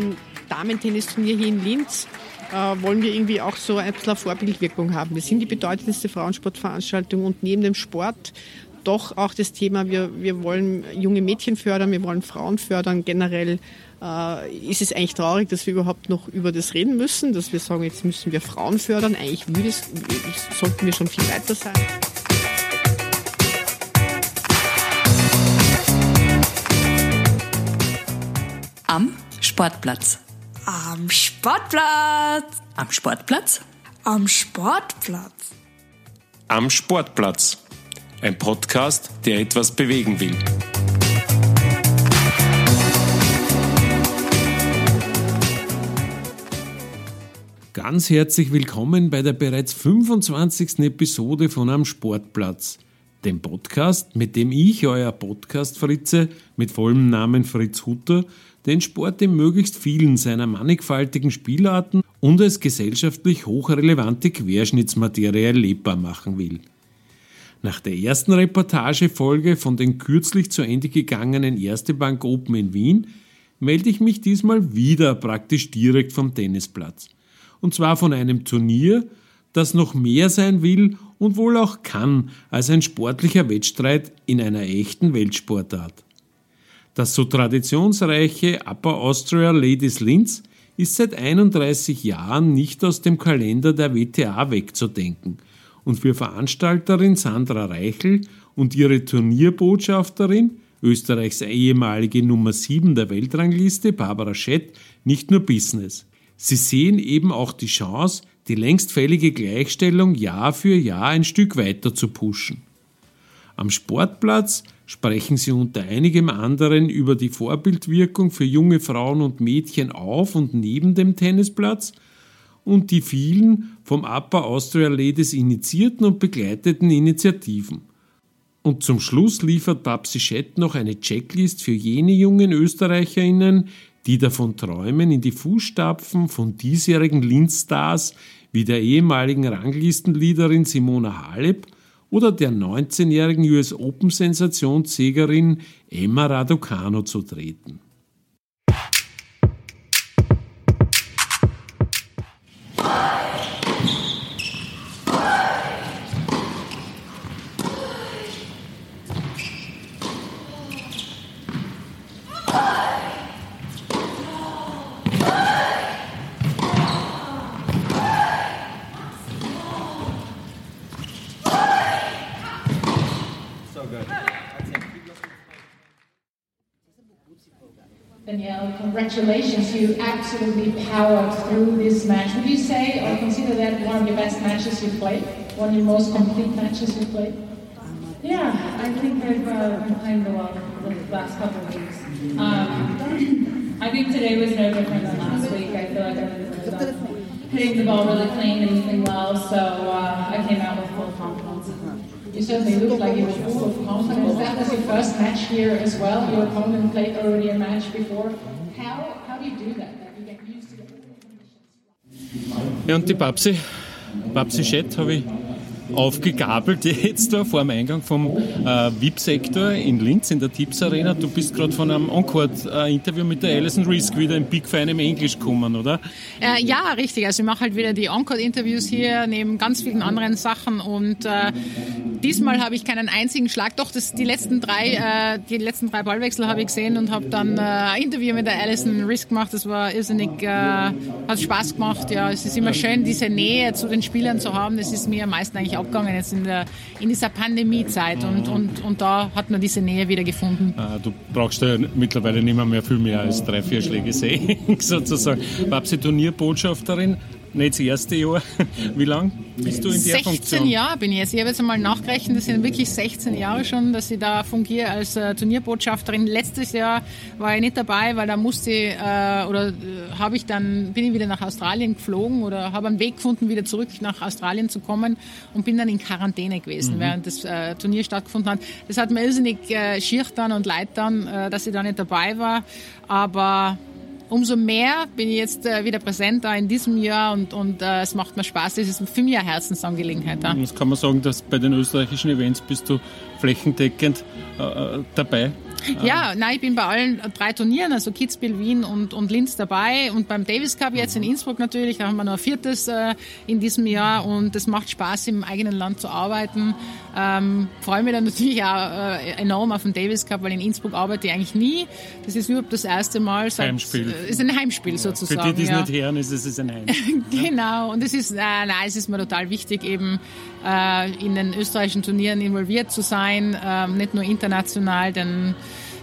dem Damentennisturnier hier in Linz äh, wollen wir irgendwie auch so ein bisschen Vorbildwirkung haben. Wir sind die bedeutendste Frauensportveranstaltung und neben dem Sport doch auch das Thema, wir, wir wollen junge Mädchen fördern, wir wollen Frauen fördern. Generell äh, ist es eigentlich traurig, dass wir überhaupt noch über das reden müssen, dass wir sagen, jetzt müssen wir Frauen fördern. Eigentlich will das, sollten wir schon viel weiter sein. Am Sportplatz. Am Sportplatz. Am Sportplatz. Am Sportplatz. Am Sportplatz. Ein Podcast, der etwas bewegen will. Ganz herzlich willkommen bei der bereits 25. Episode von Am Sportplatz, dem Podcast, mit dem ich, euer Podcast-Fritze, mit vollem Namen Fritz Hutter, den Sport in möglichst vielen seiner mannigfaltigen Spielarten und als gesellschaftlich hochrelevante Querschnittsmaterie erlebbar machen will. Nach der ersten Reportagefolge von den kürzlich zu Ende gegangenen Erste Bank Open in Wien melde ich mich diesmal wieder praktisch direkt vom Tennisplatz und zwar von einem Turnier, das noch mehr sein will und wohl auch kann als ein sportlicher Wettstreit in einer echten Weltsportart. Das so traditionsreiche Upper Austria Ladies Linz ist seit 31 Jahren nicht aus dem Kalender der WTA wegzudenken und für Veranstalterin Sandra Reichel und ihre Turnierbotschafterin, Österreichs ehemalige Nummer 7 der Weltrangliste, Barbara Schett, nicht nur Business. Sie sehen eben auch die Chance, die längst fällige Gleichstellung Jahr für Jahr ein Stück weiter zu pushen. Am Sportplatz sprechen sie unter einigem anderen über die Vorbildwirkung für junge Frauen und Mädchen auf und neben dem Tennisplatz und die vielen vom Upper Austria Ladies initiierten und begleiteten Initiativen. Und zum Schluss liefert Babsi Schett noch eine Checklist für jene jungen Österreicherinnen, die davon träumen, in die Fußstapfen von diesjährigen Linz-Stars wie der ehemaligen Ranglistenleaderin Simona Halep oder der 19-jährigen US Open Sensationssiegerin Emma Raducano zu treten. Danielle, congratulations. You absolutely powered through this match. Would you say or consider that one of your best matches you've played? One of your most complete matches you've played? Yeah, I think I've uh, been playing the well the last couple of weeks. Um, I think today was no different than last week. I feel like I was hitting the ball really clean and moving well, so uh, I came out with full confidence. You certainly looked like you were full of confidence. That was your first match here as well. Your opponent played already a match before. How, how do you do that? Ja, und die Babsi, Babsi Schett habe ich aufgegabelt jetzt da vor dem Eingang vom äh, VIP-Sektor in Linz in der Tipps Arena. Du bist gerade von einem Encore-Interview mit der Alison Risk wieder im Big Fan im Englisch gekommen, oder? Äh, ja, richtig. Also ich mache halt wieder die Encore-Interviews hier neben ganz vielen anderen Sachen und äh, diesmal habe ich keinen einzigen Schlag. Doch, das, die letzten drei, äh, die letzten drei Ballwechsel habe ich gesehen und habe dann äh, ein Interview mit der Alison Risk gemacht. Das war irrsinnig, äh, hat Spaß gemacht. Ja, es ist immer schön, diese Nähe zu den Spielern zu haben. Das ist mir am meisten eigentlich abgegangen jetzt in, der, in dieser Pandemiezeit und, und, und da hat man diese Nähe wieder gefunden. Ah, du brauchst ja mittlerweile nicht mehr, mehr viel mehr als drei, vier Schläge sehen, sozusagen. Babsi Turnierbotschafterin, nicht das erste Jahr. Wie lange bist du in der 16 Funktion? 16 Jahre bin ich jetzt. Ich habe jetzt einmal nachgerechnet, das sind wirklich 16 Jahre schon, dass ich da fungiere als äh, Turnierbotschafterin. Letztes Jahr war ich nicht dabei, weil da musste ich, äh, oder äh, habe ich dann, bin ich wieder nach Australien geflogen oder habe einen Weg gefunden, wieder zurück nach Australien zu kommen und bin dann in Quarantäne gewesen, Mhm. während das äh, Turnier stattgefunden hat. Das hat mir irrsinnig äh, schier dann und leid dann, äh, dass ich da nicht dabei war. Aber umso mehr bin ich jetzt äh, wieder präsent da in diesem Jahr und, und äh, es macht mir Spaß. Das ist für mich eine Herzensangelegenheit. Ja. Das kann man sagen, dass bei den österreichischen Events bist du flächendeckend äh, dabei. Ja, nein, ich bin bei allen drei Turnieren, also Kitzbühel, Wien und, und Linz dabei und beim Davis Cup jetzt in Innsbruck natürlich, da haben wir noch ein viertes äh, in diesem Jahr und es macht Spaß, im eigenen Land zu arbeiten. Ähm, freue mich dann natürlich auch äh, enorm auf den Davis Cup, weil in Innsbruck arbeite ich eigentlich nie. Das ist überhaupt das erste Mal. Seit, Heimspiel. Äh, ist ein Heimspiel sozusagen. Für die, die es ja. nicht hören, ist es ein Heimspiel. Genau, und es ist, äh, nein, es ist mir total wichtig, eben äh, in den österreichischen Turnieren involviert zu sein, ähm, nicht nur international, denn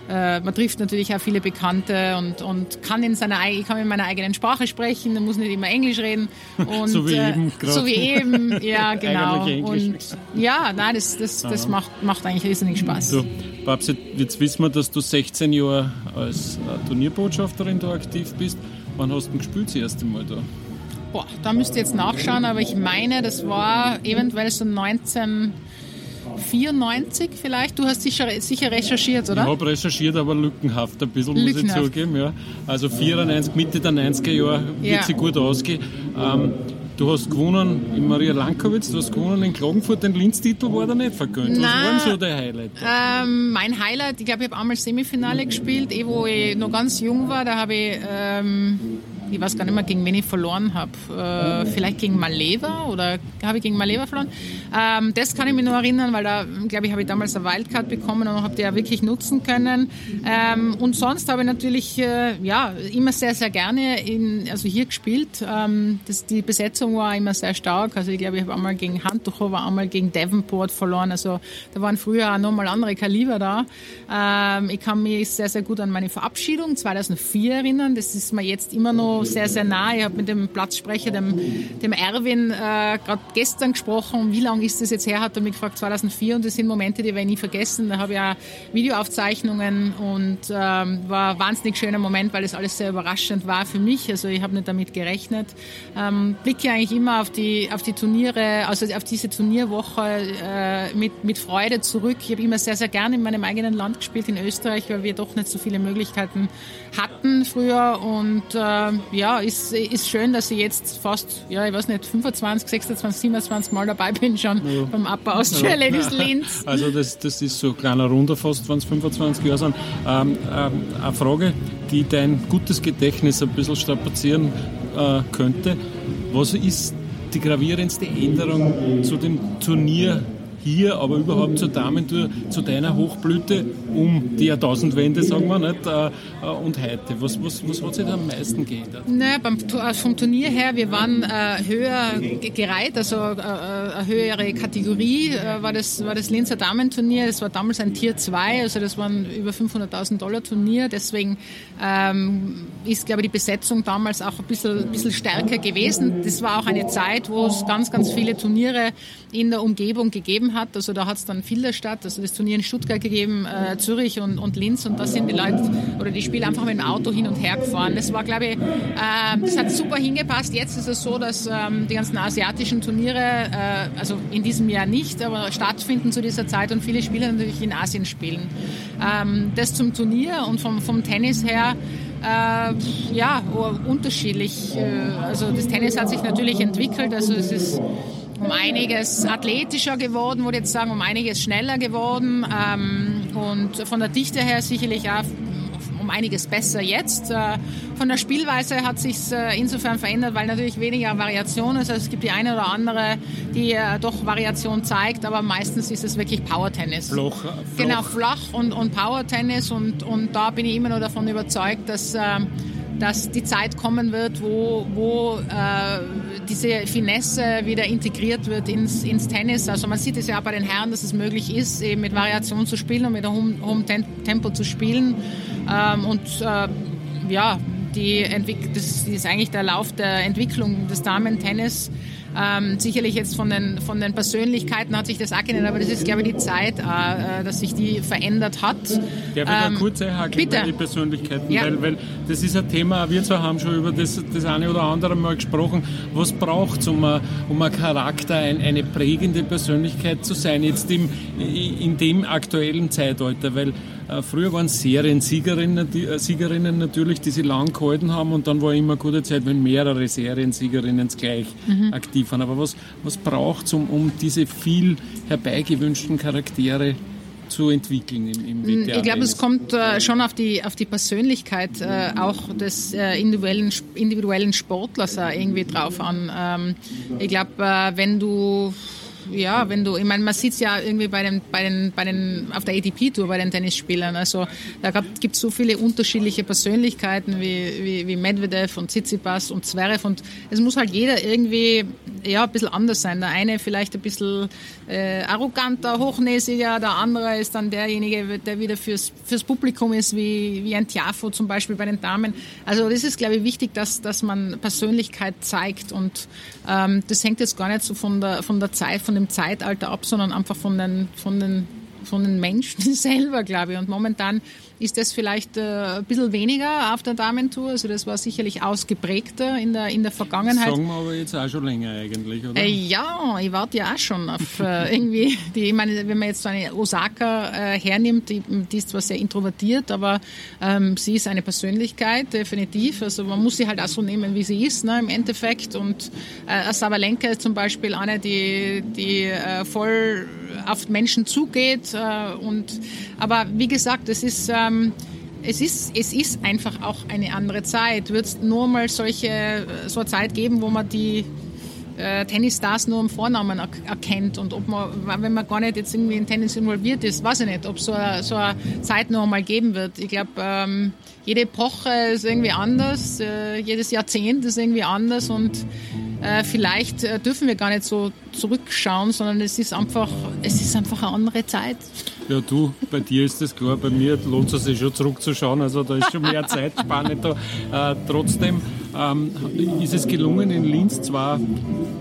äh, man trifft natürlich auch viele Bekannte und, und kann in seiner ei- ich kann in meiner eigenen Sprache sprechen, man muss nicht immer Englisch reden. Und, So wie äh, eben gerade. So wie eben, ja genau. Und ja, nein, das, das, das macht, macht eigentlich riesigen Spaß. So, Babsi, jetzt wissen wir, dass du 16 Jahre als äh, Turnierbotschafterin da aktiv bist. Wann hast du gespielt das erste Mal da? Boah, da müsst ihr jetzt nachschauen, aber ich meine, das war eventuell so 1994 vielleicht. Du hast sicher, sicher recherchiert, Ich oder? habe recherchiert, aber lückenhaft ein bisschen, muss ich Lückenhaft. zugeben. Ja. Also 94, Mitte der 90er Jahre wird Ja. sie gut ausgehen. Ähm, du hast gewonnen in Maria Lankowitz, du hast gewonnen in Klagenfurt, den Linz-Titel war da nicht vergönnt. Was Nein. waren so die Highlights? Ähm, mein Highlight, ich glaube, ich habe einmal Semifinale gespielt, eh, wo ich noch ganz jung war. Da habe ich, ähm, ich weiß gar nicht mehr, gegen wen ich verloren habe. Äh, vielleicht gegen Maleva oder habe ich gegen Maleva verloren? Ähm, das kann ich mich noch erinnern, weil da, glaube ich, habe ich damals eine Wildcard bekommen und habe die ja wirklich nutzen können. Ähm, und sonst habe ich natürlich, äh, ja, immer sehr, sehr gerne in, also hier gespielt. Ähm, das, die Besetzung war immer sehr stark. Also ich glaube, ich habe einmal gegen Handtuchover, einmal gegen Davenport verloren. Also da waren früher auch nochmal andere Kaliber da. Ähm, ich kann mich sehr, sehr gut an meine Verabschiedung 2004 erinnern. Das ist mir jetzt immer noch sehr, sehr nah. Ich habe mit dem Platzsprecher, dem, dem Erwin, äh, gerade gestern gesprochen. Wie lange ist das jetzt her? Hat er mich gefragt, 2004. Und das sind Momente, die werde ich nie vergessen. Da habe ich auch Videoaufzeichnungen und ähm, war ein wahnsinnig schöner Moment, weil es alles sehr überraschend war für mich. Also ich habe nicht damit gerechnet. Ähm, blicke eigentlich immer auf die, auf die Turniere, also auf diese Turnierwoche äh, mit, mit Freude zurück. Ich habe immer sehr, sehr gerne in meinem eigenen Land gespielt, in Österreich, weil wir doch nicht so viele Möglichkeiten hatten früher. Und äh, ja, ist, ist schön, dass ich jetzt fast, ja, ich weiß nicht, 25, 26, 27 Mal dabei bin schon beim Upper Austria Ladies Linz. Also das, das ist so ein kleiner Runder fast, wenn es 25 Jahre sind. Ähm, ähm, eine Frage, die dein gutes Gedächtnis ein bisschen strapazieren äh, könnte. Was ist die gravierendste Änderung zu dem Turnier hier, aber überhaupt zur Damentour, zu deiner Hochblüte um die Jahrtausendwende, sagen wir nicht, äh, äh, und heute? Was, was, was hat sich da am meisten geändert? Naja, beim, äh, vom Turnier her, wir waren äh, höher ge- gereiht, also äh, eine höhere Kategorie äh, war, das, war das Linzer Damenturnier. Das war damals ein Tier 2, also das waren über 500.000 Dollar Turnier. Deswegen ähm, ist, glaube ich, die Besetzung damals auch ein bisschen, bisschen stärker gewesen. Das war auch eine Zeit, wo es ganz, ganz viele Turniere in der Umgebung gegeben hat. Also da hat es dann viele statt, also das Turnier in Stuttgart gegeben, äh, Zürich und, und Linz und da sind die Leute oder die Spieler einfach mit dem Auto hin und her gefahren. Das war, glaube ich, äh, das hat super hingepasst. Jetzt ist es so, dass ähm, die ganzen asiatischen Turniere, äh, also in diesem Jahr nicht, aber stattfinden zu dieser Zeit und viele Spieler natürlich in Asien spielen. Ähm, das zum Turnier und vom, vom Tennis her, äh, ja, unterschiedlich. Äh, also das Tennis hat sich natürlich entwickelt, also es ist um einiges athletischer geworden, würde ich jetzt sagen, um einiges schneller geworden ähm, und von der Dichte her sicherlich auch um einiges besser jetzt. Äh, Von der Spielweise hat sich insofern verändert, weil natürlich weniger Variation ist. Also es gibt die eine oder andere, die äh, doch Variation zeigt, aber meistens ist es wirklich Power-Tennis. Flach, flach. Genau, flach und, und Power-Tennis und, und da bin ich immer noch davon überzeugt, dass, ähm, dass die Zeit kommen wird, wo, wo äh, diese Finesse wieder integriert wird ins, ins Tennis. Also man sieht es ja auch bei den Herren, dass es möglich ist, eben mit Variation zu spielen und mit einem hohen Tempo zu spielen. Ähm, und äh, ja, die das ist eigentlich der Lauf der Entwicklung des Damen-Tennis. Ähm, sicherlich jetzt von den, von den Persönlichkeiten hat sich das auch geändert, aber das ist, glaube ich, die Zeit, äh, dass sich die verändert hat. Der wird Ähm, kurz einhaken bitte. den Persönlichkeiten, Ja. weil, weil das ist ein Thema, wir zwei haben schon über das, das eine oder andere mal gesprochen. Was braucht es, um, um ein Charakter, ein, eine prägende Persönlichkeit zu sein, jetzt im, in dem aktuellen Zeitalter? Weil äh, früher waren es Seriensiegerinnen, äh, Siegerinnen natürlich, die sie lang gehalten haben und dann war immer eine gute Zeit, wenn mehrere Seriensiegerinnen gleich Mhm. aktiv waren. Aber was, was braucht es, um, um diese viel herbeigewünschten Charaktere zu entwickeln im, im Mm, WTA? Ich glaube, es kommt äh, schon auf die, auf die Persönlichkeit äh, auch des äh, individuellen, individuellen Sportlers äh, irgendwie drauf an. Ähm, ich glaube, äh, wenn du ja, wenn du, ich meine, man sieht es ja irgendwie bei den, bei den, bei den, auf der ATP-Tour bei den Tennisspielern. Also da gibt es so viele unterschiedliche Persönlichkeiten wie, wie, wie Medvedev und Tsitsipas und Zverev und es muss halt jeder irgendwie ja, ein bisschen anders sein. Der eine vielleicht ein bisschen äh, arroganter, hochnäsiger, der andere ist dann derjenige, der wieder fürs, fürs Publikum ist, wie, wie ein Tiafo zum Beispiel bei den Damen. Also das ist, glaube ich, wichtig, dass, dass man Persönlichkeit zeigt und ähm, das hängt jetzt gar nicht so von der, von der Zeit, von dem Zeitalter ab, sondern einfach von den, von den, von den Menschen selber, glaube ich. Und momentan ist das vielleicht äh, ein bisschen weniger auf der Damentour. Also das war sicherlich ausgeprägter in der, in der Vergangenheit. Sagen wir aber jetzt auch schon länger eigentlich, oder? Äh, ja, ich warte ja auch schon auf äh, irgendwie, die, ich meine, wenn man jetzt so eine Osaka äh, hernimmt, die, die ist zwar sehr introvertiert, aber ähm, sie ist eine Persönlichkeit, definitiv. Also man muss sie halt auch so nehmen, wie sie ist, ne, im Endeffekt. Und äh, Sabalenka ist zum Beispiel eine, die, die äh, voll auf Menschen zugeht. Äh, und, aber wie gesagt, es ist... Ähm, es ist, es ist einfach auch eine andere Zeit. Wird es nur mal solche, so eine Zeit geben, wo man die äh, Tennisstars nur im Vornamen er erkennt und ob man, wenn man gar nicht jetzt irgendwie in Tennis involviert ist, weiß ich nicht, ob so, eine, so Zeit noch einmal geben wird. Ich glaube, ähm, jede Epoche ist irgendwie anders, äh, jedes Jahrzehnt ist irgendwie anders und äh, vielleicht äh, dürfen wir gar nicht so zurückschauen, sondern es ist einfach, es ist einfach eine andere Zeit. Ja, du, bei dir ist das klar, bei mir lohnt es sich schon zurückzuschauen, also da ist schon mehr Zeitspanne da. Äh, trotzdem ähm, ist es gelungen, in Linz zwei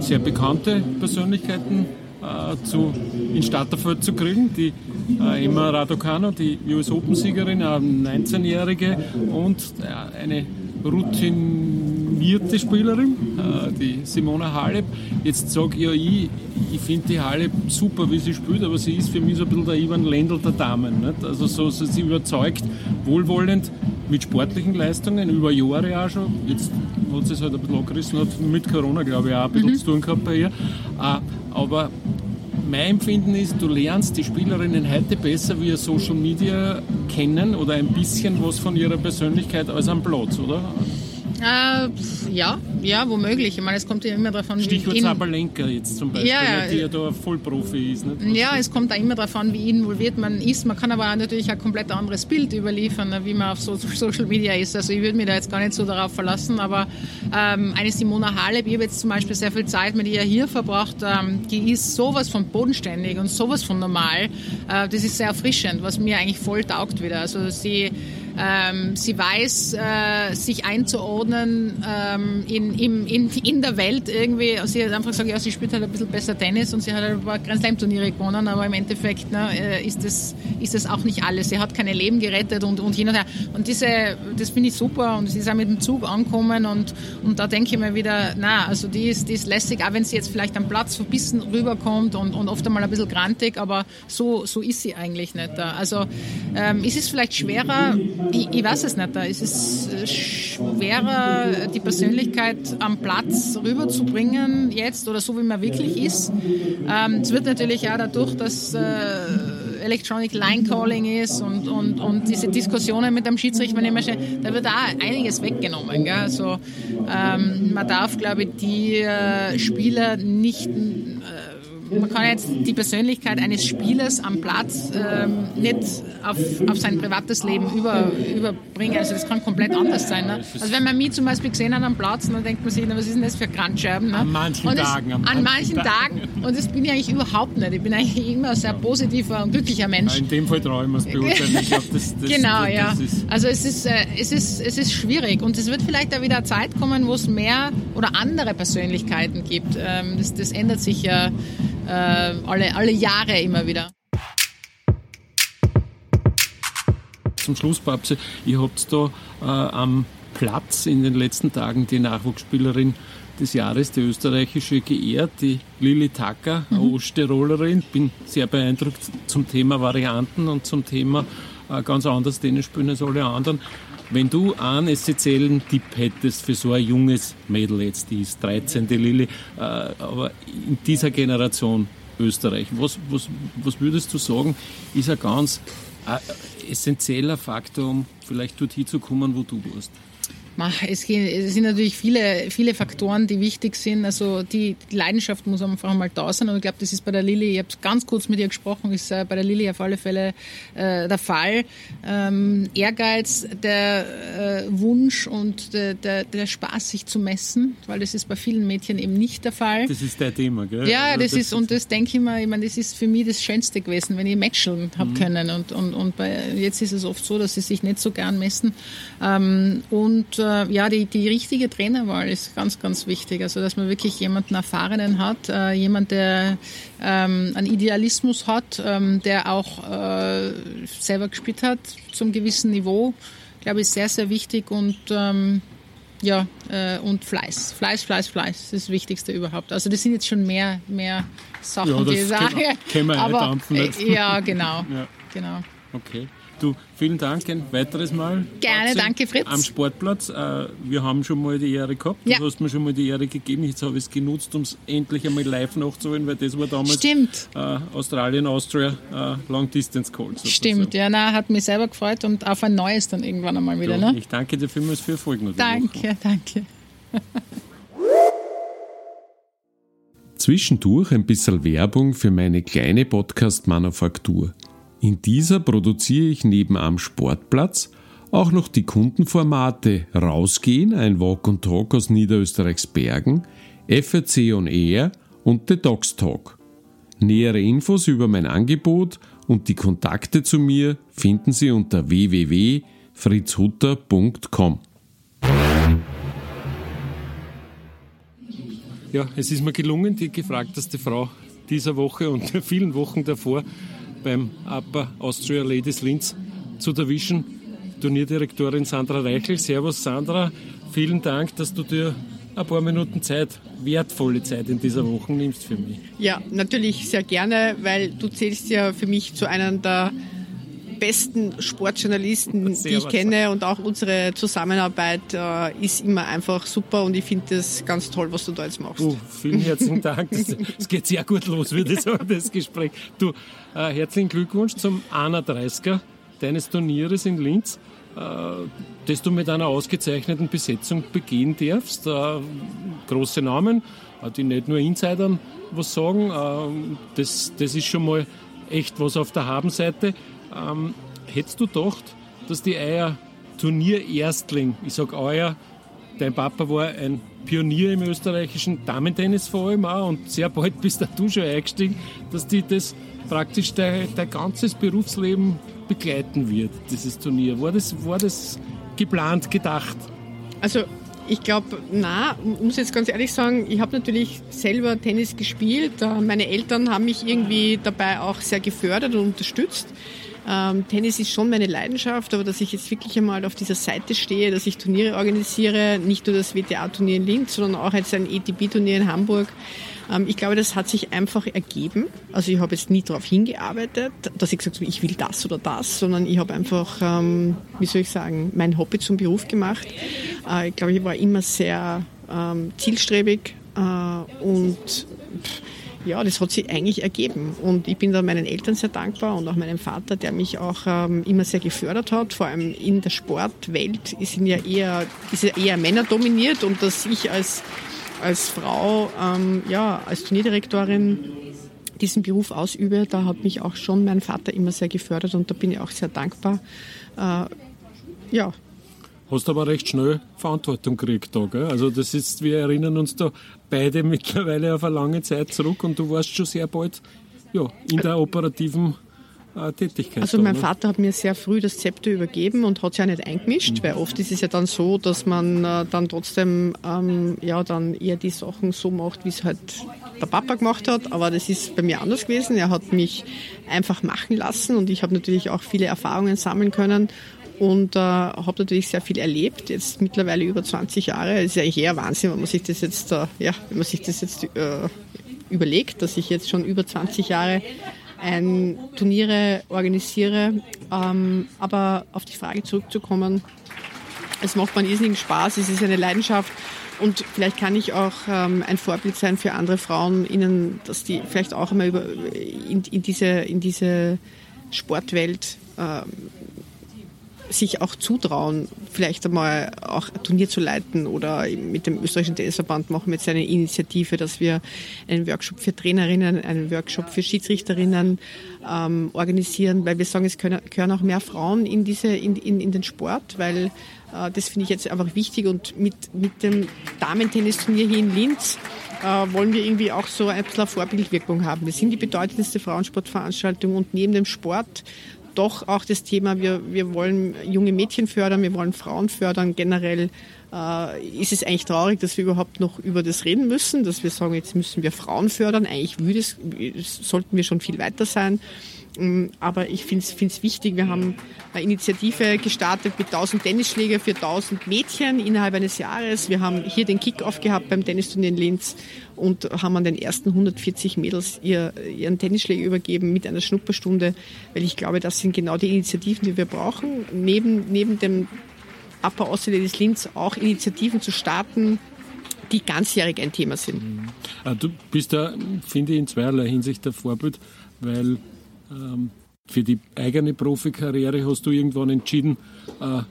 sehr bekannte Persönlichkeiten äh, zu, in Starterfeld zu kriegen. Die äh, Emma Raducanu, die US Open-Siegerin, eine 19-Jährige und äh, eine routinierte Spielerin, äh, die Simona Halep. Jetzt sage ja ich, ich finde die Halep super, wie sie spielt, aber sie ist für mich so ein bisschen der Ivan Lendl der Damen. Nicht? Also so, so sie überzeugt, wohlwollend mit sportlichen Leistungen, über Jahre auch schon. Jetzt hat sie es halt ein bisschen angerissen, hat mit Corona, glaube ich, auch ein bisschen Mhm. zu tun gehabt bei ihr. Äh, Aber mein Empfinden ist, du lernst die Spielerinnen heute besser via Social Media kennen oder ein bisschen was von ihrer Persönlichkeit als am Platz, oder? Äh, pf, ja, ja, womöglich. Ich meine, es kommt ja immer davon, Stichwort in- Sabalenka jetzt zum Beispiel, Ja, ja. die ja da Vollprofi ist. Nicht? Ja, es kommt da immer darauf an, wie involviert man ist. Man kann aber auch natürlich ein komplett anderes Bild überliefern, ne, wie man auf so Social Media ist. Also ich würde mich da jetzt gar nicht so darauf verlassen, aber ähm, eine Simona Halep, ich habe jetzt zum Beispiel sehr viel Zeit mit ihr hier verbracht, ähm, die ist sowas von bodenständig und sowas von normal. Äh, das ist sehr erfrischend, was mir eigentlich voll taugt wieder. Also sie ähm, sie weiß, äh, sich einzuordnen ähm, in, in, in, in der Welt irgendwie. Sie hat einfach gesagt, ja, sie spielt halt ein bisschen besser Tennis und sie hat halt ein paar Grand Slam Turniere gewonnen, aber im Endeffekt ne, äh, ist, das, ist das auch nicht alles. Sie hat keine Leben gerettet und, und hin und her. Und diese, das finde ich super und sie ist auch mit dem Zug angekommen und, und da denke ich mir wieder, na, also die ist, die ist lässig, auch wenn sie jetzt vielleicht am Platz verbissen rüberkommt und, und oft einmal ein bisschen grantig, aber so, so ist sie eigentlich nicht. Da. Also ähm, ist es vielleicht schwerer, ich, ich weiß es nicht, da ist es äh, schwerer, die Persönlichkeit am Platz rüberzubringen jetzt oder so, wie man wirklich ist. Ähm, es wird natürlich auch dadurch, dass äh, Electronic Line Calling ist und, und, und diese Diskussionen mit dem Schiedsrichter, da wird auch einiges weggenommen. Gell? Also, ähm, man darf, glaube ich, die äh, Spieler nicht man kann jetzt die Persönlichkeit eines Spielers am Platz ähm, nicht auf, auf sein privates Leben über, überbringen. Also das kann komplett anders sein. Ne? Also wenn man mich zum Beispiel gesehen hat am Platz, dann denkt man sich, na, was ist denn das für Grandscheiben? Ne? An manchen das- Tagen, an An manchen manchen Tagen. Und das bin ich eigentlich überhaupt nicht. Ich bin eigentlich immer ein sehr positiver und glücklicher Mensch. In dem Fall traue ich mir es beurteilen. Ich glaube, das, das, genau, das, ja. Also es ist, äh, es, ist, es ist schwierig und es wird vielleicht auch wieder eine Zeit kommen, wo es mehr oder andere Persönlichkeiten gibt. Ähm, das, das ändert sich ja äh, alle, alle Jahre immer wieder. zum Schluss, Babse, ihr habt da äh, am Platz in den letzten Tagen die Nachwuchsspielerin des Jahres, die österreichische, geehrt, die Lili Tacker, eine Osttirolerin. Bin sehr beeindruckt zum Thema Varianten und zum Thema äh, ganz anders Tennis spielen als alle anderen. Wenn du einen essentiellen Tipp hättest für so ein junges Mädel jetzt, die ist 13, die Lili, äh, aber in dieser Generation Österreich. Was, was, was würdest du sagen, ist ein ganz äh, essentieller Faktor, um vielleicht dorthin zu kommen, wo du warst? Es, sind natürlich viele, viele Faktoren, die wichtig sind. Also die Leidenschaft muss einfach mal da sein. Und ich glaube, das ist bei der Lilly, ich habe ganz kurz mit ihr gesprochen, ist äh, bei der Lilly auf alle Fälle äh, der Fall. Ähm, Ehrgeiz, der äh, Wunsch und der, der, der, Spaß, sich zu messen, weil das ist bei vielen Mädchen eben nicht der Fall. Das ist dein Thema, gell? Ja, also das, das ist, und das denke ich mir, ich meine, das ist für mich das Schönste gewesen, wenn ich matchen habe mhm. können. Und, und, und bei, jetzt ist es oft so, dass sie sich nicht so gern messen. Ähm, und äh, ja, die, die richtige Trainerwahl ist ganz, ganz wichtig. Also, dass man wirklich jemanden Erfahrenen hat, äh, jemand, der ähm, einen Idealismus hat, ähm, der auch äh, selber gespielt hat zum gewissen Niveau, glaube ich, ist sehr, sehr wichtig und ähm, ja, äh, und Fleiß. Fleiß, Fleiß, Fleiß. Das ist das Wichtigste überhaupt. Also das sind jetzt schon mehr, mehr Sachen, ja, die ich sage. Können wir aber, äh, Ja, genau. ja. genau. Okay. Du, vielen Dank ein weiteres Mal. Gerne, danke Fritz. Am Sportplatz. Äh, wir haben schon mal die Ehre gehabt. Ja. Du hast mir schon mal die Ehre gegeben. Jetzt habe ich es genutzt, um es endlich einmal live nachzuholen, weil das war damals Stimmt. Äh, Australien, Austria, äh, Long Distance Call. Stimmt, ja, na, hat mich selber gefreut und auf ein neues dann irgendwann einmal wieder. Ja, ne? Ich danke dir vielmals für Erfolg. Danke, Woche. danke. Zwischendurch ein bisschen Werbung für meine kleine Podcast-Manufaktur. In dieser produziere ich neben am Sportplatz auch noch die Kundenformate Rausgehen, ein Walk und Talk aus Niederösterreichs Bergen, FRC on Air und The Dogs Talk. Nähere Infos über mein Angebot und die Kontakte zu mir finden Sie unter www.fritzhutter.com. Ja, es ist mir gelungen, die gefragteste Frau dieser Woche und vielen Wochen davor beim Upper Austria Ladies Linz zu erwischen. Turnierdirektorin Sandra Reichel. Servus Sandra, vielen Dank, dass du dir ein paar Minuten Zeit, wertvolle Zeit in dieser Woche nimmst für mich. Ja, natürlich sehr gerne, weil du zählst ja für mich zu einem der besten Sportjournalisten, die ich kenne und auch unsere Zusammenarbeit äh, ist immer einfach super und ich finde das ganz toll, was du da jetzt machst. Du, vielen herzlichen Dank. Es geht sehr gut los, würde ich sagen, das Gespräch. Du, äh, herzlichen Glückwunsch zum 31er deines Turnieres in Linz, äh, das du mit einer ausgezeichneten Besetzung begehen darfst. Äh, große Namen, äh, die nicht nur Insidern was sagen. Äh, das, das ist schon mal echt was auf der Habenseite. Ähm, hättest du gedacht, dass die Eier Turnier-Erstling, ich sag euer, dein Papa war ein Pionier im österreichischen Damentennis vor allem auch und sehr bald bist du schon eingestiegen, dass die das praktisch dein, dein ganzes Berufsleben begleiten wird, dieses Turnier. War das, war das geplant, gedacht? Also ich glaube, na, muss jetzt ganz ehrlich sagen, ich habe natürlich selber Tennis gespielt. Meine Eltern haben mich irgendwie dabei auch sehr gefördert und unterstützt. Ähm, Tennis ist schon meine Leidenschaft, aber dass ich jetzt wirklich einmal auf dieser Seite stehe, dass ich Turniere organisiere, nicht nur das WTA-Turnier in Linz, sondern auch jetzt ein ETB-Turnier in Hamburg. Ähm, ich glaube, das hat sich einfach ergeben. Also ich habe jetzt nie darauf hingearbeitet, dass ich gesagt habe, ich will das oder das, sondern ich habe einfach, ähm, wie soll ich sagen, mein Hobby zum Beruf gemacht. Äh, ich glaube, ich war immer sehr ähm, zielstrebig äh, und pff, ja, das hat sich eigentlich ergeben. Und ich bin da meinen Eltern sehr dankbar und auch meinem Vater, der mich auch ähm, immer sehr gefördert hat. Vor allem in der Sportwelt ist ja eher, ist ja eher Männer dominiert und dass ich als, als Frau, ähm, ja, als Turnierdirektorin diesen Beruf ausübe, da hat mich auch schon mein Vater immer sehr gefördert und da bin ich auch sehr dankbar. Äh, ja, hast aber recht schnell Verantwortung gekriegt da. Gell? Also das ist, wir erinnern uns da beide mittlerweile auf eine lange Zeit zurück und du warst schon sehr bald ja, in der operativen äh, Tätigkeit. Also da, mein ne? Vater hat mir sehr früh das Zepter übergeben und hat sich ja nicht eingemischt, mhm. weil oft ist es ja dann so, dass man äh, dann trotzdem ähm, ja dann eher die Sachen so macht, wie es halt der Papa gemacht hat. Aber das ist bei mir anders gewesen. Er hat mich einfach machen lassen und ich habe natürlich auch viele Erfahrungen sammeln können und äh, habe natürlich sehr viel erlebt, jetzt mittlerweile über 20 Jahre. Das ist ja eigentlich eher Wahnsinn, wenn man sich das jetzt, äh, ja, wenn man sich das jetzt äh, überlegt, dass ich jetzt schon über 20 Jahre ein Turniere organisiere. Ähm, aber auf die Frage zurückzukommen, Es macht mir irrsinnigen Spaß, es ist eine Leidenschaft und vielleicht kann ich auch ähm, ein Vorbild sein für andere Frauen, ihnen, dass die vielleicht auch einmal über, in, in, diese, in diese Sportwelt ähm, sich auch zutrauen, vielleicht einmal auch ein Turnier zu leiten oder mit dem österreichischen Tennisverband machen wir jetzt eine Initiative, dass wir einen Workshop für Trainerinnen, einen Workshop für Schiedsrichterinnen ähm, organisieren, weil wir sagen, es können, gehören auch mehr Frauen in, diese, in, in, in den Sport, weil äh, das finde ich jetzt einfach wichtig und mit, mit dem Damentennisturnier hier in Linz äh, wollen wir irgendwie auch so ein bisschen Vorbildwirkung haben. Wir sind die bedeutendste Frauensportveranstaltung und neben dem Sport doch auch das Thema, wir, wir wollen junge Mädchen fördern, wir wollen Frauen fördern. Generell ist es eigentlich traurig, dass wir überhaupt noch über das reden müssen, dass wir sagen, jetzt müssen wir Frauen fördern. Eigentlich würde es, sollten wir schon viel weiter sein. Mm, aber ich finde es wichtig, wir haben eine Initiative gestartet mit 1000 Tennisschläger für 1000 Mädchen innerhalb eines Jahres. Wir haben hier den Kick-Off gehabt beim Tennisturnier in Linz und haben an den ersten 140 Mädels ihr, ihren Tennisschläger übergeben mit einer Schnupperstunde, weil ich glaube, das sind genau die Initiativen, die wir brauchen. Neben, neben dem Upper Außerladies Linz auch Initiativen zu starten, die ganzjährig ein Thema sind. Mhm. Ah, du bist da, finde ich, in zweierlei Hinsicht der Vorbild, weil ähm, für die eigene Profikarriere hast du irgendwann entschieden, äh,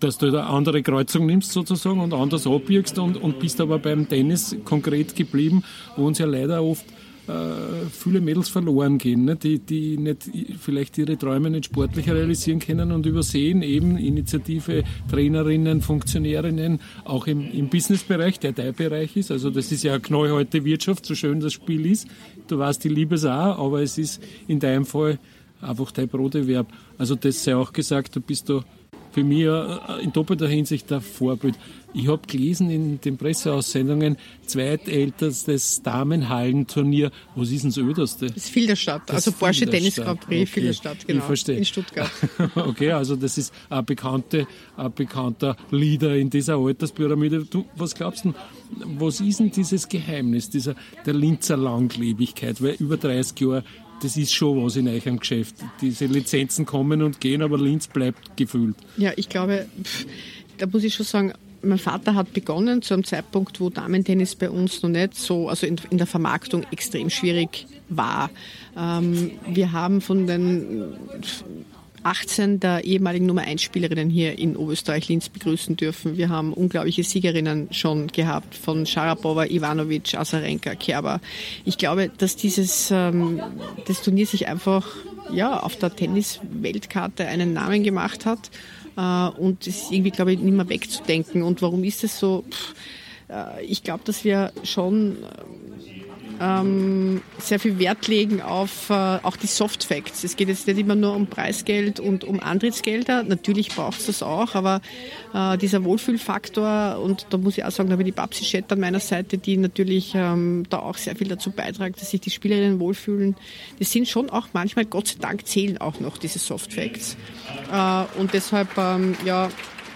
dass du eine andere Kreuzung nimmst sozusagen und anders abbiegst und, und bist aber beim Tennis konkret geblieben, wo uns ja leider oft äh, viele Mädels verloren gehen, ne? die, die nicht vielleicht ihre Träume nicht sportlich realisieren können und übersehen eben Initiative, Trainerinnen, Funktionärinnen, auch im, im Businessbereich, der dein Bereich ist. Also das ist ja eine knallhalte Wirtschaft, so schön das Spiel ist. Du weißt, die liebe es auch, aber es ist in deinem Fall einfach dein Broterwerb. Also das sei auch gesagt, du bist da für mich äh, in doppelter Hinsicht ein Vorbild. Ich habe gelesen in den Presseaussendungen, zweitältestes Damenhallenturnier. Was ist denn das öderste? Das ist Filderstadt, das also Porsche Tennis Grand Prix okay. Filderstadt, genau. Ich verstehe. In Stuttgart. okay, also das ist ein, bekannte, ein bekannter Leader in dieser Alterspyramide. Du, was glaubst du, was ist denn dieses Geheimnis dieser, der Linzer Langlebigkeit? Weil über 30 Jahre das ist schon was in eurem Geschäft. Diese Lizenzen kommen und gehen, aber Linz bleibt gefühlt. Ja, ich glaube, da muss ich schon sagen, mein Vater hat begonnen zu einem Zeitpunkt, wo Damentennis bei uns noch nicht so, also in, in der Vermarktung extrem schwierig war. Ähm, wir haben von den 18 der ehemaligen Nummer 1 Spielerinnen hier in Oberösterreich-Linz begrüßen dürfen. Wir haben unglaubliche Siegerinnen schon gehabt von Sharapova, Ivanovic, Azarenka, Kerber. Ich glaube, dass dieses ähm, das Turnier sich einfach ja, auf der Tennis-Weltkarte einen Namen gemacht hat. Äh, und ist irgendwie, glaube ich, nicht mehr wegzudenken. Und warum ist es so? Pff, äh, ich glaube, dass wir schon ähm, sehr viel Wert legen auf äh, auch die Soft Facts. Es geht jetzt nicht immer nur um Preisgeld und um Antrittsgelder. Natürlich braucht es das auch, aber äh, dieser Wohlfühlfaktor und da muss ich auch sagen, da habe ich die Babsi Schett an meiner Seite, die natürlich ähm, da auch sehr viel dazu beiträgt, dass sich die Spielerinnen wohlfühlen. Das sind schon auch manchmal, Gott sei Dank, zählen auch noch diese Soft Facts. Äh, und deshalb, ähm, ja,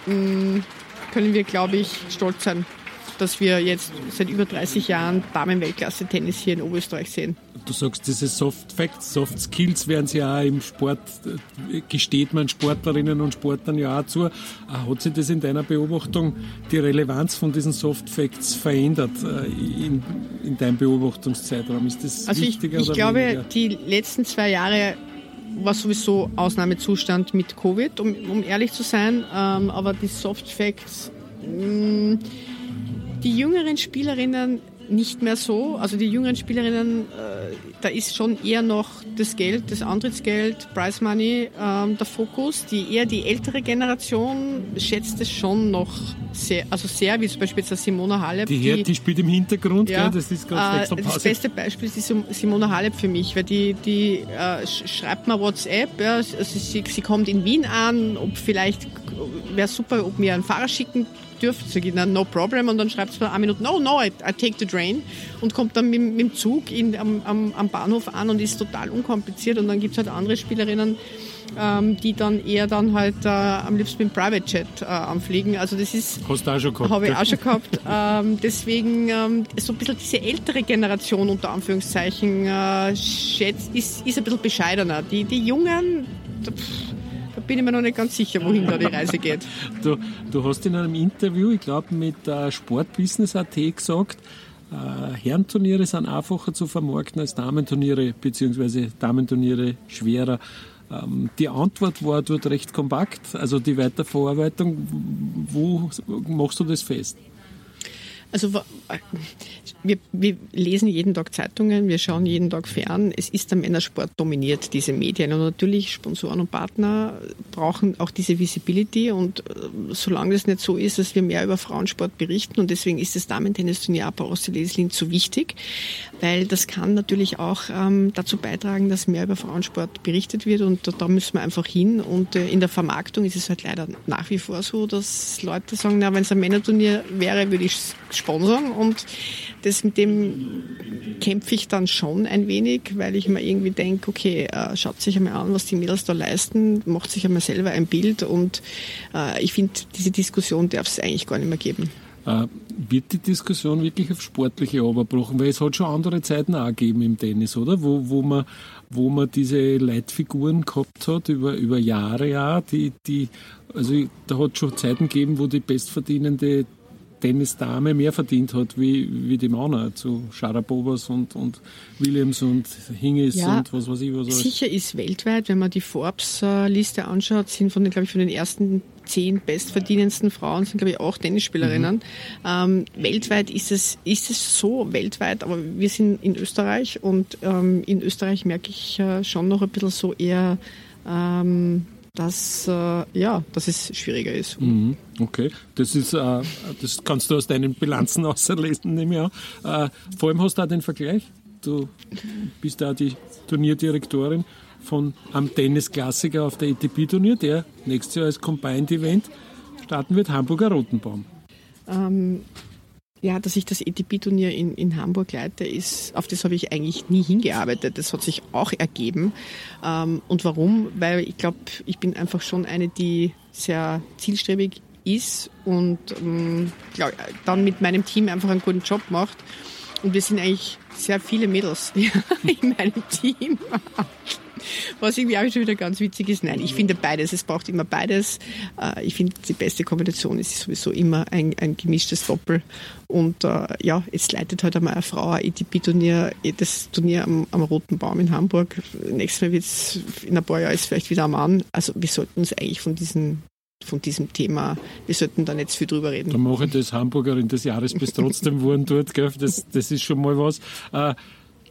mh, mm, können wir, glaube ich, stolz sein dass wir jetzt seit über 30 Jahren Damen-Weltklasse-Tennis hier in Oberösterreich sehen. Du sagst, diese Soft Facts, Soft Skills werden sie ja auch im Sport, äh, gesteht man Sportlerinnen und Sportlern ja auch zu. Äh, hat sich das in deiner Beobachtung, die Relevanz von diesen Soft Facts verändert äh, in, in deinem Beobachtungszeitraum? Ist das also wichtiger ich, ich glaube, weniger? die letzten zwei Jahre war sowieso Ausnahmezustand mit Covid, um, um ehrlich zu sein. Ähm, aber die Soft Facts, mh, mm, die jüngeren Spielerinnen nicht mehr so. Also die jüngeren Spielerinnen, äh, da ist schon eher noch das Geld, das Antrittsgeld, Prize Money ähm, der Fokus. Die eher die ältere Generation schätzt es schon noch sehr, also sehr, wie zum Beispiel jetzt Simona Halep. Die, die, die spielt im Hintergrund, ja, gell? das ist gerade äh, Das beste Beispiel ist die Simona Halep für mich, weil die, die äh, schreibt mir WhatsApp, ja, also sie, sie kommt in Wien an, ob vielleicht wäre super, ob mir einen Fahrer schicken dürft. Ich, na, no problem. Und dann schreibt es mir eine Minute, no, no, I, I, take the train. Und kommt dann mit, mit dem Zug in, am, am, am, Bahnhof an und ist total unkompliziert. Und dann gibt es halt andere Spielerinnen, ähm, die dann eher dann halt äh, am liebsten mit dem Private Jet äh, anfliegen. Also das ist... Hast du auch schon gehabt. Habe ich auch schon gehabt. ähm, deswegen ähm, so ein bisschen diese ältere Generation unter Anführungszeichen äh, schätzt, ist, ist ein bisschen bescheidener. Die, die Jungen... Pff, da bin ich mir noch nicht ganz sicher, wohin da die Reise geht. Du, du hast in einem Interview, ich glaube mit äh, Sportbusiness.at gesagt, äh, Herrenturniere sind einfacher zu vermarkten als Damenturniere, beziehungsweise Damenturniere schwerer. Ähm, die Antwort war dort recht kompakt, also die Weiterverarbeitung. Wo machst du das fest? Also wir, wir, lesen jeden Tag Zeitungen, wir schauen jeden Tag fern. Es ist der Männersport dominiert, diese Medien. Und natürlich Sponsoren und Partner brauchen auch diese Visibility. Und äh, solange das nicht so ist, dass wir mehr über Frauensport berichten, und deswegen ist das Damen-Tennis-Turnier APA Ostseeleslin so wichtig, weil das kann natürlich auch ähm, dazu beitragen, dass mehr über Frauensport berichtet wird. Und da, da müssen wir einfach hin. Und äh, in der Vermarktung ist es halt leider nach wie vor so, dass Leute sagen, na, wenn es ein Männerturnier wäre, würde ich sponsern und das mit dem kämpfe ich dann schon ein wenig, weil ich mir irgendwie denke, okay, äh, schaut sich einmal an, was die Mädels da leisten, macht sich einmal selber ein Bild und äh, ich finde, diese Diskussion darf es eigentlich gar nicht mehr geben. Äh, wird die Diskussion wirklich auf sportliche runterbrochen? Weil es hat schon andere Zeiten auch gegeben im Tennis, oder? Wo, wo, man, wo man diese Leitfiguren gehabt hat über, über Jahre, ja, die, die, also da hat schon Zeiten gegeben, wo die bestverdienende Tennisdame mehr verdient hat wie, wie die Männer zu Sharapovas und, und Williams und Hingis ja, und was weiß ich was. Sicher ist weltweit, wenn man die Forbes-Liste anschaut, sind von den, glaube ich, von den ersten zehn bestverdienendsten Frauen sind, glaube ich, auch Tennisspielerinnen. Mhm. Ähm, weltweit ist es, ist es so, weltweit, aber wir sind in Österreich und ähm, in Österreich merke ich äh, schon noch ein bisschen so eher ähm, dass, äh, ja, dass es schwieriger ist. Mhm, okay, das, ist, äh, das kannst du aus deinen Bilanzen auslesen, nehme ich an. Äh, vor allem hast du auch den Vergleich. Du bist da die Turnierdirektorin von einem Tennisklassiker auf der ETP-Turnier, der nächstes Jahr als Combined Event starten wird, Hamburger Rotenbaum. Ähm, ja, dass ich das ETP-Turnier in, in Hamburg leite, ist, auf das habe ich eigentlich nie hingearbeitet. Das hat sich auch ergeben. Ähm, und warum? Weil ich glaube, ich bin einfach schon eine, die sehr zielstrebig ist und ähm, glaub, dann mit meinem Team einfach einen guten Job macht. Und wir sind eigentlich sehr viele Mädels in meinem Team. Was irgendwie auch schon wieder ganz witzig ist. Nein, ich finde beides. Es braucht immer beides. Äh, ich finde, die beste Kombination ist sowieso immer ein, ein gemischtes Doppel. Und äh, ja, jetzt leitet halt einmal eine Frau ein ETP-Turnier, das Turnier am, am, Roten Baum in Hamburg. Nächstes Mal wird es in ein paar Jahren vielleicht wieder ein Mann. Also wir sollten uns eigentlich von diesen von diesem Thema. Wir sollten da nicht viel drüber reden. Da mache ich das Hamburgerin des Jahres bis trotzdem wurden dort. Gell? Das, das ist schon mal was. Äh,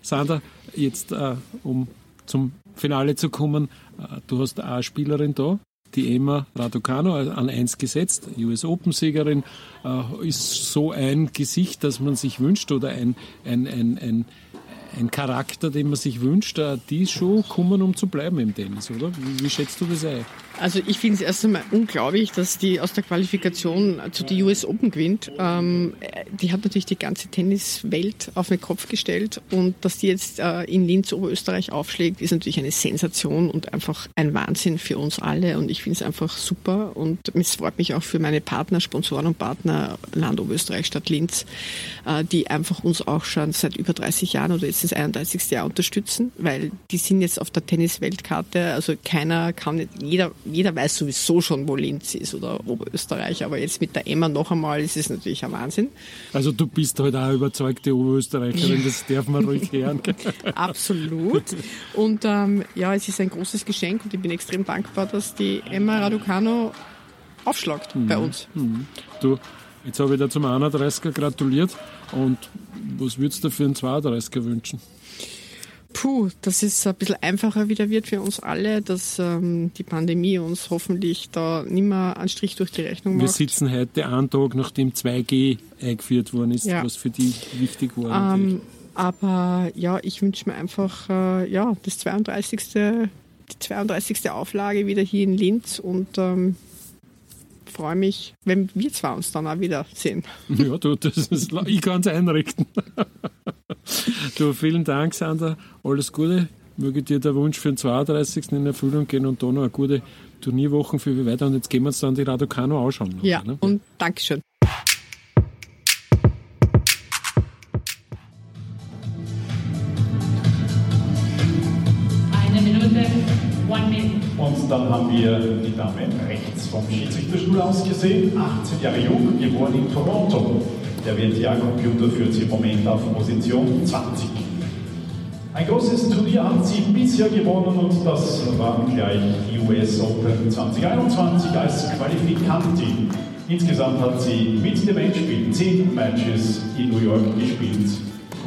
Sandra, jetzt äh, um zum Finale zu kommen. Äh, du hast eine Spielerin da, die Emma Raducano an eins gesetzt, US Open-Siegerin, äh, ist so ein Gesicht, das man sich wünscht oder ein, ein, ein, ein ein Charakter, den man sich wünscht, äh, die ist schon kommen, um zu bleiben im Tennis, oder? Wie, wie schätzt du das ein? Also ich finde es erst einmal unglaublich, dass die aus der Qualifikation zu die US Open gewinnt. Ähm, die hat natürlich die ganze Tenniswelt auf den Kopf gestellt und dass die jetzt äh, in Linz Oberösterreich aufschlägt, ist natürlich eine Sensation und einfach ein Wahnsinn für uns alle und ich finde es einfach super und es freut mich auch für meine Partner, Sponsoren und Partner Land Oberösterreich, Stadt Linz, äh, die einfach uns auch schon seit über 30 Jahren oder jetzt das 31. Jahr unterstützen, weil die sind jetzt auf der Tennisweltkarte, also keiner kann nicht, jeder jeder weiß sowieso schon, wo Linz ist oder Oberösterreich, aber jetzt mit der Emma noch einmal ist es natürlich ein Wahnsinn. Also du bist halt auch überzeugte Oberösterreicherin, das darf man ruhig hören. Absolut. Und ähm, ja, es ist ein großes Geschenk und ich bin extrem dankbar, dass die Emma Raducano aufschlagt mhm. bei uns. Mhm. Du, jetzt habe ich dir zum 31er gratuliert und was würdest du für einen 32er wünschen? Puh, dass es ein bisschen einfacher wieder wird für uns alle, dass ähm, die Pandemie uns hoffentlich da nicht mehr einen Strich durch die Rechnung macht. Wir sitzen heute einen Tag, nachdem 2G eingeführt worden ist, ja. was für die wichtig war. Ähm, aber ja, ich wünsche mir einfach äh, ja, das 32. die 32. Auflage wieder hier in Linz und ähm, freue mich, wenn wir zwei uns dann auch wieder sehen. Ja, du, das ist, ich kann es einrichten. du, vielen Dank, Sandra. Alles Gute. Möge dir der Wunsch für den 32. in Erfüllung gehen und da noch eine gute Turnierwochen für wir weiter. Und jetzt gehen wir uns dann die Raducano anschauen. Noch, ja, ne? und Dankeschön. Eine Minute, one minute. Und dann haben wir vom Schiedsrichterstuhl aus gesehen, 18 Jahre jung, geboren in Toronto. Der WTA-Computer führt sie im Moment auf Position 20. Ein großes Turnier hat sie bisher gewonnen und das waren gleich die US Open 2021 als Qualifikantin. Insgesamt hat sie mit dem Endspiel 10 Matches in New York gespielt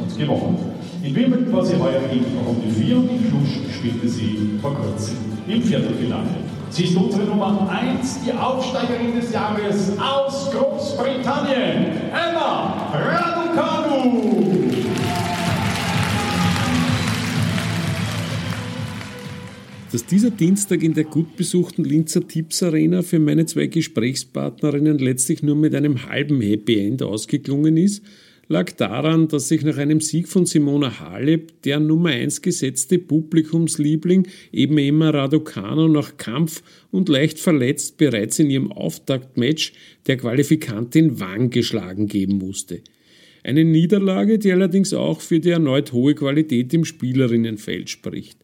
und gewonnen. In Wimbledon war sie heuer in Runde 4 und in Cluj spielte sie vor kurzem im Viertelfinale. Sie ist unsere Nummer 1, die Aufsteigerin des Jahres aus Großbritannien, Emma Raducanu. Dass dieser Dienstag in der gut besuchten Linzer Tipps Arena für meine zwei Gesprächspartnerinnen letztlich nur mit einem halben Happy End ausgeklungen ist, lag daran, dass sich nach einem Sieg von Simona Halep der Nummer 1 gesetzte Publikumsliebling eben Emma Raducanu nach Kampf und leicht verletzt bereits in ihrem Auftaktmatch der Qualifikantin Wang geschlagen geben musste. Eine Niederlage, die allerdings auch für die erneut hohe Qualität im Spielerinnenfeld spricht.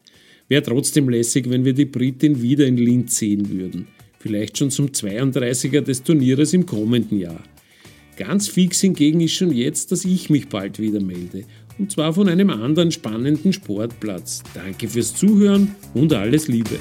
Wäre trotzdem lässig, wenn wir die Britin wieder in Linz sehen würden. Vielleicht schon zum 32er des Turnieres im kommenden Jahr. Ganz fix hingegen ist schon jetzt, dass ich mich bald wieder melde. Und zwar von einem anderen spannenden Sportplatz. Danke fürs Zuhören und alles Liebe.